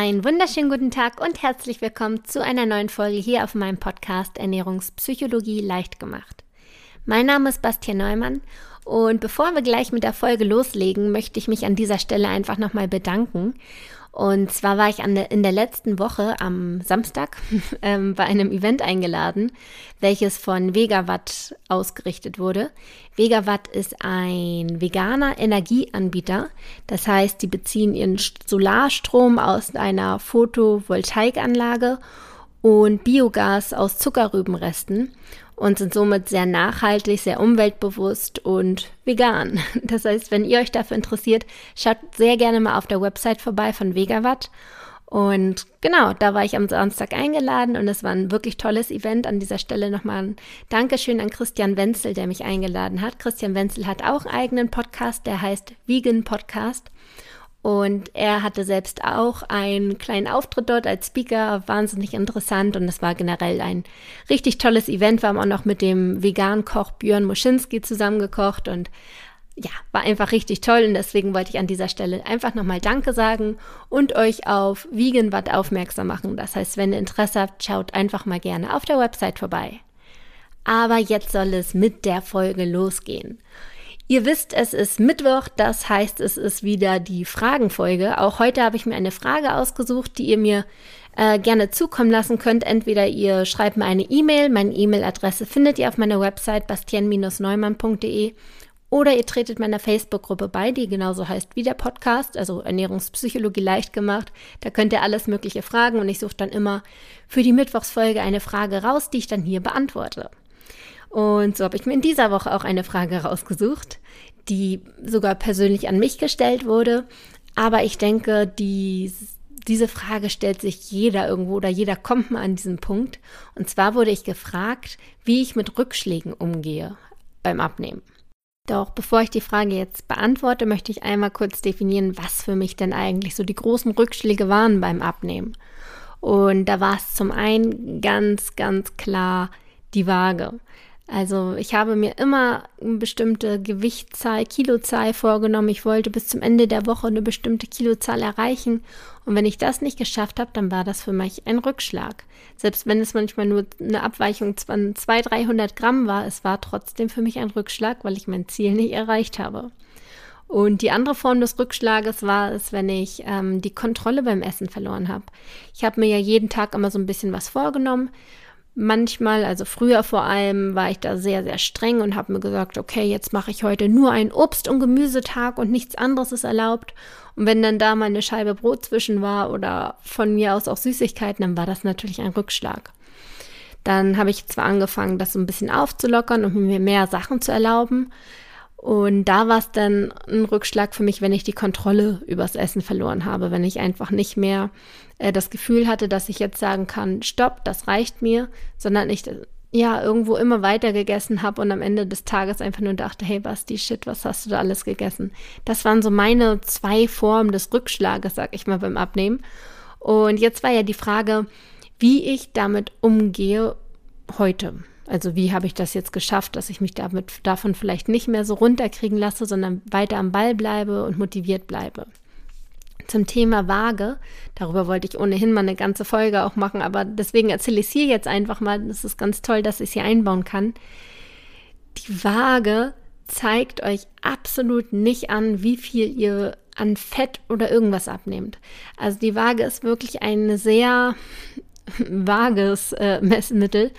Einen wunderschönen guten Tag und herzlich willkommen zu einer neuen Folge hier auf meinem Podcast Ernährungspsychologie leicht gemacht. Mein Name ist Bastian Neumann und bevor wir gleich mit der Folge loslegen, möchte ich mich an dieser Stelle einfach nochmal bedanken und zwar war ich der, in der letzten Woche am Samstag ähm, bei einem Event eingeladen, welches von Vegawatt ausgerichtet wurde. Vegawatt ist ein veganer Energieanbieter. Das heißt, die beziehen ihren Solarstrom aus einer Photovoltaikanlage und Biogas aus Zuckerrübenresten und sind somit sehr nachhaltig, sehr umweltbewusst und vegan. Das heißt, wenn ihr euch dafür interessiert, schaut sehr gerne mal auf der Website vorbei von Vegawatt. Und genau, da war ich am Samstag eingeladen und es war ein wirklich tolles Event. An dieser Stelle nochmal ein Dankeschön an Christian Wenzel, der mich eingeladen hat. Christian Wenzel hat auch einen eigenen Podcast, der heißt Vegan Podcast. Und er hatte selbst auch einen kleinen Auftritt dort als Speaker, wahnsinnig interessant. Und es war generell ein richtig tolles Event. Wir haben auch noch mit dem Vegan-Koch Björn Moschinski zusammengekocht und ja, war einfach richtig toll. Und deswegen wollte ich an dieser Stelle einfach nochmal Danke sagen und euch auf Vegan Watt aufmerksam machen. Das heißt, wenn ihr Interesse habt, schaut einfach mal gerne auf der Website vorbei. Aber jetzt soll es mit der Folge losgehen. Ihr wisst, es ist Mittwoch, das heißt, es ist wieder die Fragenfolge. Auch heute habe ich mir eine Frage ausgesucht, die ihr mir äh, gerne zukommen lassen könnt. Entweder ihr schreibt mir eine E-Mail, meine E-Mail-Adresse findet ihr auf meiner Website bastian-neumann.de oder ihr tretet meiner Facebook-Gruppe bei, die genauso heißt wie der Podcast, also Ernährungspsychologie leicht gemacht. Da könnt ihr alles Mögliche fragen und ich suche dann immer für die Mittwochsfolge eine Frage raus, die ich dann hier beantworte. Und so habe ich mir in dieser Woche auch eine Frage rausgesucht, die sogar persönlich an mich gestellt wurde. Aber ich denke, die, diese Frage stellt sich jeder irgendwo oder jeder kommt mal an diesen Punkt. Und zwar wurde ich gefragt, wie ich mit Rückschlägen umgehe beim Abnehmen. Doch bevor ich die Frage jetzt beantworte, möchte ich einmal kurz definieren, was für mich denn eigentlich so die großen Rückschläge waren beim Abnehmen. Und da war es zum einen ganz, ganz klar die Waage. Also ich habe mir immer eine bestimmte Gewichtszahl, Kilozahl vorgenommen. Ich wollte bis zum Ende der Woche eine bestimmte Kilozahl erreichen. Und wenn ich das nicht geschafft habe, dann war das für mich ein Rückschlag. Selbst wenn es manchmal nur eine Abweichung von 200, 300 Gramm war, es war trotzdem für mich ein Rückschlag, weil ich mein Ziel nicht erreicht habe. Und die andere Form des Rückschlages war es, wenn ich ähm, die Kontrolle beim Essen verloren habe. Ich habe mir ja jeden Tag immer so ein bisschen was vorgenommen Manchmal, also früher vor allem, war ich da sehr, sehr streng und habe mir gesagt, okay, jetzt mache ich heute nur einen Obst- und Gemüsetag und nichts anderes ist erlaubt. Und wenn dann da mal eine Scheibe Brot zwischen war oder von mir aus auch Süßigkeiten, dann war das natürlich ein Rückschlag. Dann habe ich zwar angefangen, das so ein bisschen aufzulockern und mir mehr Sachen zu erlauben. Und da war es dann ein Rückschlag für mich, wenn ich die Kontrolle übers Essen verloren habe, wenn ich einfach nicht mehr äh, das Gefühl hatte, dass ich jetzt sagen kann, stopp, das reicht mir, sondern ich ja irgendwo immer weiter gegessen habe und am Ende des Tages einfach nur dachte, hey Basti, shit, was hast du da alles gegessen? Das waren so meine zwei Formen des Rückschlages, sag ich mal, beim Abnehmen. Und jetzt war ja die Frage, wie ich damit umgehe heute. Also wie habe ich das jetzt geschafft, dass ich mich damit davon vielleicht nicht mehr so runterkriegen lasse, sondern weiter am Ball bleibe und motiviert bleibe. Zum Thema Waage, darüber wollte ich ohnehin mal eine ganze Folge auch machen, aber deswegen erzähle ich es hier jetzt einfach mal. Das ist ganz toll, dass ich es hier einbauen kann. Die Waage zeigt euch absolut nicht an, wie viel ihr an Fett oder irgendwas abnehmt. Also die Waage ist wirklich ein sehr vages äh, Messmittel.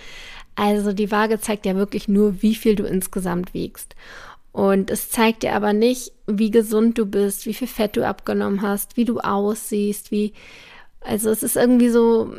Also die Waage zeigt ja wirklich nur, wie viel du insgesamt wiegst. Und es zeigt dir aber nicht, wie gesund du bist, wie viel Fett du abgenommen hast, wie du aussiehst, wie, also es ist irgendwie so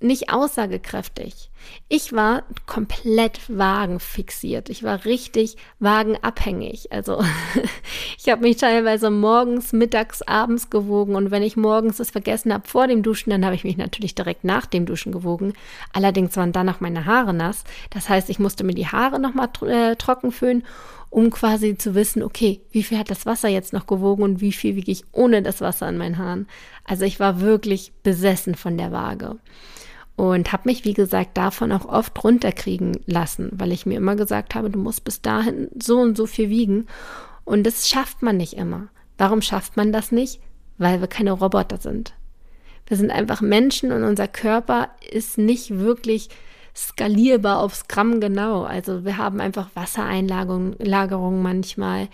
nicht aussagekräftig. Ich war komplett wagenfixiert. Ich war richtig wagenabhängig. Also ich habe mich teilweise morgens, mittags, abends gewogen und wenn ich morgens es vergessen habe vor dem Duschen, dann habe ich mich natürlich direkt nach dem Duschen gewogen. Allerdings waren danach meine Haare nass. Das heißt, ich musste mir die Haare nochmal äh, trocken föhnen, um quasi zu wissen, okay, wie viel hat das Wasser jetzt noch gewogen und wie viel wiege ich ohne das Wasser an meinen Haaren. Also ich war wirklich besessen von der Waage und habe mich, wie gesagt, davon auch oft runterkriegen lassen, weil ich mir immer gesagt habe, du musst bis dahin so und so viel wiegen. Und das schafft man nicht immer. Warum schafft man das nicht? Weil wir keine Roboter sind. Wir sind einfach Menschen und unser Körper ist nicht wirklich skalierbar aufs Gramm genau. Also wir haben einfach Wassereinlagerung manchmal.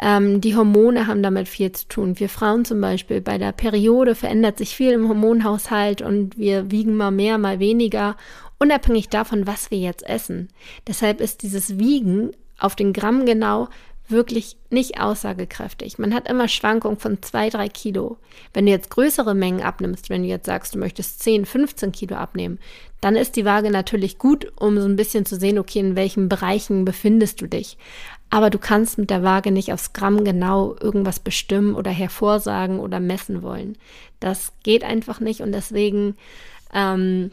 Ähm, die Hormone haben damit viel zu tun. Wir Frauen zum Beispiel, bei der Periode verändert sich viel im Hormonhaushalt und wir wiegen mal mehr, mal weniger, unabhängig davon, was wir jetzt essen. Deshalb ist dieses Wiegen auf den Gramm genau wirklich nicht aussagekräftig. Man hat immer Schwankungen von zwei, drei Kilo. Wenn du jetzt größere Mengen abnimmst, wenn du jetzt sagst, du möchtest 10, 15 Kilo abnehmen, dann ist die Waage natürlich gut, um so ein bisschen zu sehen, okay, in welchen Bereichen befindest du dich. Aber du kannst mit der Waage nicht aufs Gramm genau irgendwas bestimmen oder hervorsagen oder messen wollen. Das geht einfach nicht und deswegen, ähm,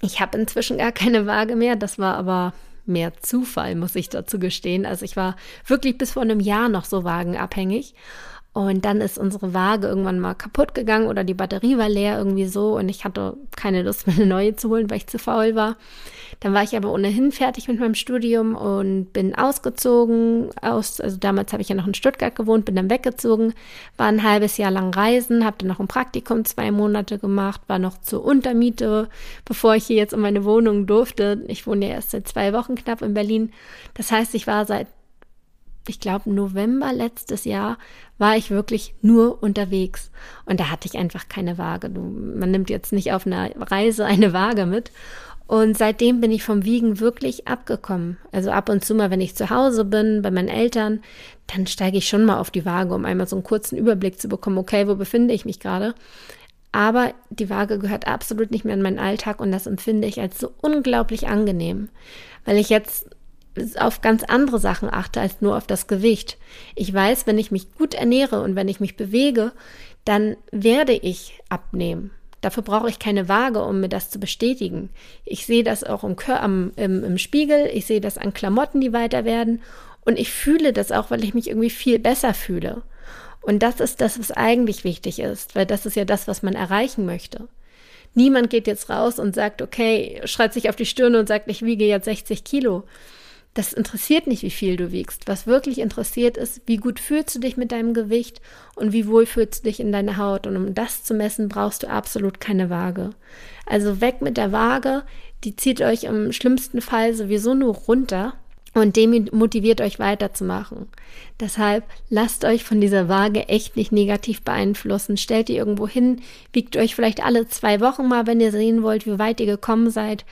ich habe inzwischen gar keine Waage mehr. Das war aber mehr Zufall, muss ich dazu gestehen. Also ich war wirklich bis vor einem Jahr noch so wagenabhängig. Und dann ist unsere Waage irgendwann mal kaputt gegangen oder die Batterie war leer irgendwie so und ich hatte keine Lust, mir eine neue zu holen, weil ich zu faul war. Dann war ich aber ohnehin fertig mit meinem Studium und bin ausgezogen aus, also damals habe ich ja noch in Stuttgart gewohnt, bin dann weggezogen, war ein halbes Jahr lang reisen, habe dann noch ein Praktikum zwei Monate gemacht, war noch zur Untermiete, bevor ich hier jetzt in meine Wohnung durfte. Ich wohne ja erst seit zwei Wochen knapp in Berlin. Das heißt, ich war seit ich glaube, November letztes Jahr war ich wirklich nur unterwegs. Und da hatte ich einfach keine Waage. Man nimmt jetzt nicht auf einer Reise eine Waage mit. Und seitdem bin ich vom Wiegen wirklich abgekommen. Also ab und zu mal, wenn ich zu Hause bin, bei meinen Eltern, dann steige ich schon mal auf die Waage, um einmal so einen kurzen Überblick zu bekommen, okay, wo befinde ich mich gerade. Aber die Waage gehört absolut nicht mehr in meinen Alltag und das empfinde ich als so unglaublich angenehm, weil ich jetzt auf ganz andere Sachen achte als nur auf das Gewicht. Ich weiß, wenn ich mich gut ernähre und wenn ich mich bewege, dann werde ich abnehmen. Dafür brauche ich keine Waage, um mir das zu bestätigen. Ich sehe das auch im, am, im, im Spiegel, ich sehe das an Klamotten, die weiter werden und ich fühle das auch, weil ich mich irgendwie viel besser fühle. Und das ist das, was eigentlich wichtig ist, weil das ist ja das, was man erreichen möchte. Niemand geht jetzt raus und sagt, okay, schreit sich auf die Stirn und sagt, ich wiege jetzt 60 Kilo. Das interessiert nicht, wie viel du wiegst. Was wirklich interessiert ist, wie gut fühlst du dich mit deinem Gewicht und wie wohl fühlst du dich in deiner Haut. Und um das zu messen, brauchst du absolut keine Waage. Also weg mit der Waage, die zieht euch im schlimmsten Fall sowieso nur runter und demotiviert euch weiterzumachen. Deshalb lasst euch von dieser Waage echt nicht negativ beeinflussen. Stellt ihr irgendwo hin, wiegt euch vielleicht alle zwei Wochen mal, wenn ihr sehen wollt, wie weit ihr gekommen seid.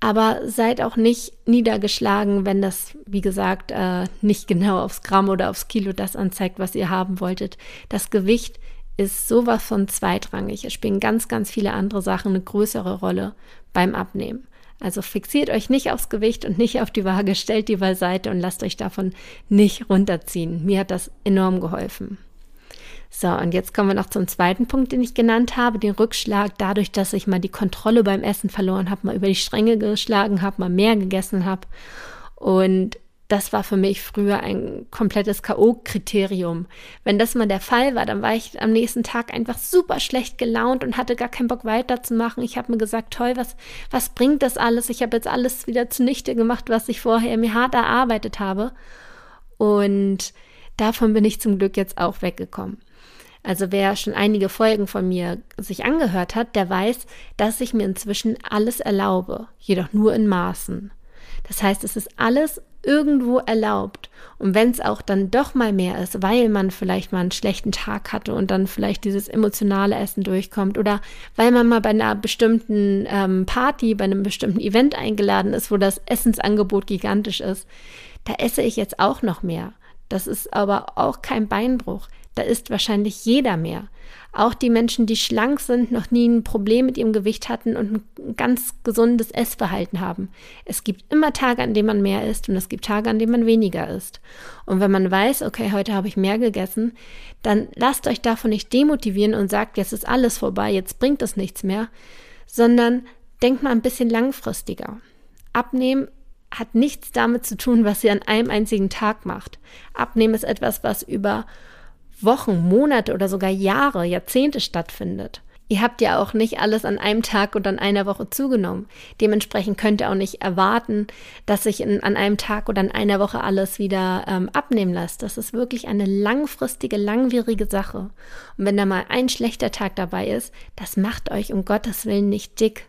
Aber seid auch nicht niedergeschlagen, wenn das, wie gesagt, äh, nicht genau aufs Gramm oder aufs Kilo das anzeigt, was ihr haben wolltet. Das Gewicht ist sowas von zweitrangig. Es spielen ganz, ganz viele andere Sachen eine größere Rolle beim Abnehmen. Also fixiert euch nicht aufs Gewicht und nicht auf die Waage, stellt die beiseite und lasst euch davon nicht runterziehen. Mir hat das enorm geholfen. So, und jetzt kommen wir noch zum zweiten Punkt, den ich genannt habe, den Rückschlag, dadurch, dass ich mal die Kontrolle beim Essen verloren habe, mal über die Stränge geschlagen habe, mal mehr gegessen habe. Und das war für mich früher ein komplettes K.O.-Kriterium. Wenn das mal der Fall war, dann war ich am nächsten Tag einfach super schlecht gelaunt und hatte gar keinen Bock weiterzumachen. Ich habe mir gesagt, toll, was, was bringt das alles? Ich habe jetzt alles wieder zunichte gemacht, was ich vorher mir hart erarbeitet habe. Und davon bin ich zum Glück jetzt auch weggekommen. Also wer schon einige Folgen von mir sich angehört hat, der weiß, dass ich mir inzwischen alles erlaube, jedoch nur in Maßen. Das heißt, es ist alles irgendwo erlaubt. Und wenn es auch dann doch mal mehr ist, weil man vielleicht mal einen schlechten Tag hatte und dann vielleicht dieses emotionale Essen durchkommt oder weil man mal bei einer bestimmten ähm, Party, bei einem bestimmten Event eingeladen ist, wo das Essensangebot gigantisch ist, da esse ich jetzt auch noch mehr. Das ist aber auch kein Beinbruch. Da ist wahrscheinlich jeder mehr. Auch die Menschen, die schlank sind, noch nie ein Problem mit ihrem Gewicht hatten und ein ganz gesundes Essverhalten haben. Es gibt immer Tage, an denen man mehr isst und es gibt Tage, an denen man weniger isst. Und wenn man weiß, okay, heute habe ich mehr gegessen, dann lasst euch davon nicht demotivieren und sagt, jetzt ist alles vorbei, jetzt bringt es nichts mehr, sondern denkt mal ein bisschen langfristiger. Abnehmen hat nichts damit zu tun, was ihr an einem einzigen Tag macht. Abnehmen ist etwas, was über Wochen, Monate oder sogar Jahre, Jahrzehnte stattfindet. Ihr habt ja auch nicht alles an einem Tag und an einer Woche zugenommen. Dementsprechend könnt ihr auch nicht erwarten, dass sich in, an einem Tag oder an einer Woche alles wieder ähm, abnehmen lässt. Das ist wirklich eine langfristige, langwierige Sache. Und wenn da mal ein schlechter Tag dabei ist, das macht euch um Gottes Willen nicht dick.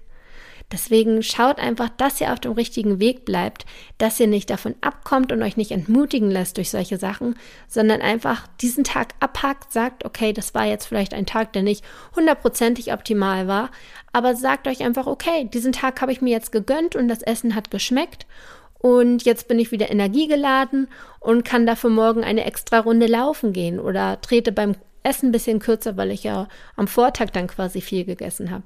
Deswegen schaut einfach, dass ihr auf dem richtigen Weg bleibt, dass ihr nicht davon abkommt und euch nicht entmutigen lässt durch solche Sachen, sondern einfach diesen Tag abhackt, sagt, okay, das war jetzt vielleicht ein Tag, der nicht hundertprozentig optimal war, aber sagt euch einfach, okay, diesen Tag habe ich mir jetzt gegönnt und das Essen hat geschmeckt und jetzt bin ich wieder energiegeladen und kann dafür morgen eine extra Runde laufen gehen oder trete beim Essen ein bisschen kürzer, weil ich ja am Vortag dann quasi viel gegessen habe.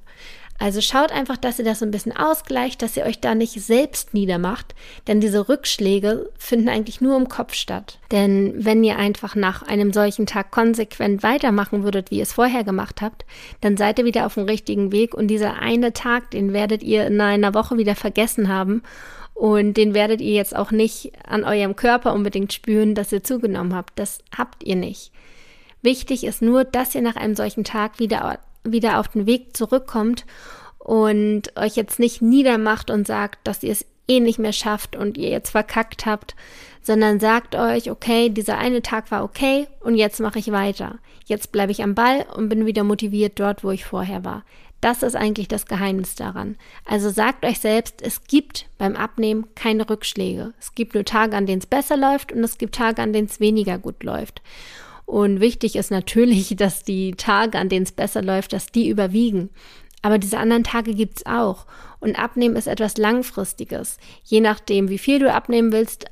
Also schaut einfach, dass ihr das so ein bisschen ausgleicht, dass ihr euch da nicht selbst niedermacht, denn diese Rückschläge finden eigentlich nur im Kopf statt. Denn wenn ihr einfach nach einem solchen Tag konsequent weitermachen würdet, wie ihr es vorher gemacht habt, dann seid ihr wieder auf dem richtigen Weg und dieser eine Tag, den werdet ihr in einer Woche wieder vergessen haben und den werdet ihr jetzt auch nicht an eurem Körper unbedingt spüren, dass ihr zugenommen habt. Das habt ihr nicht. Wichtig ist nur, dass ihr nach einem solchen Tag wieder wieder auf den Weg zurückkommt und euch jetzt nicht niedermacht und sagt, dass ihr es eh nicht mehr schafft und ihr jetzt verkackt habt, sondern sagt euch, okay, dieser eine Tag war okay und jetzt mache ich weiter. Jetzt bleibe ich am Ball und bin wieder motiviert dort, wo ich vorher war. Das ist eigentlich das Geheimnis daran. Also sagt euch selbst, es gibt beim Abnehmen keine Rückschläge. Es gibt nur Tage, an denen es besser läuft und es gibt Tage, an denen es weniger gut läuft. Und wichtig ist natürlich, dass die Tage, an denen es besser läuft, dass die überwiegen. Aber diese anderen Tage gibt's auch. Und Abnehmen ist etwas Langfristiges. Je nachdem, wie viel du abnehmen willst,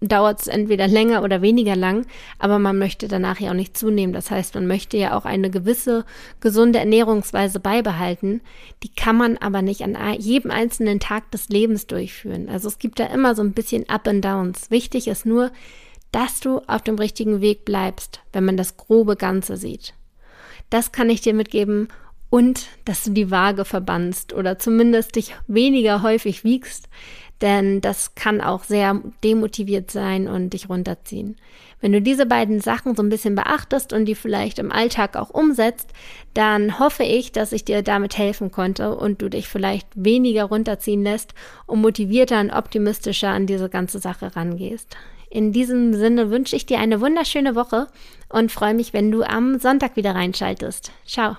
dauert es entweder länger oder weniger lang, aber man möchte danach ja auch nicht zunehmen. Das heißt, man möchte ja auch eine gewisse gesunde Ernährungsweise beibehalten. Die kann man aber nicht an jedem einzelnen Tag des Lebens durchführen. Also es gibt da immer so ein bisschen Up and Downs. Wichtig ist nur, dass du auf dem richtigen Weg bleibst, wenn man das grobe Ganze sieht. Das kann ich dir mitgeben und dass du die Waage verbannst oder zumindest dich weniger häufig wiegst, denn das kann auch sehr demotiviert sein und dich runterziehen. Wenn du diese beiden Sachen so ein bisschen beachtest und die vielleicht im Alltag auch umsetzt, dann hoffe ich, dass ich dir damit helfen konnte und du dich vielleicht weniger runterziehen lässt und motivierter und optimistischer an diese ganze Sache rangehst. In diesem Sinne wünsche ich dir eine wunderschöne Woche und freue mich, wenn du am Sonntag wieder reinschaltest. Ciao.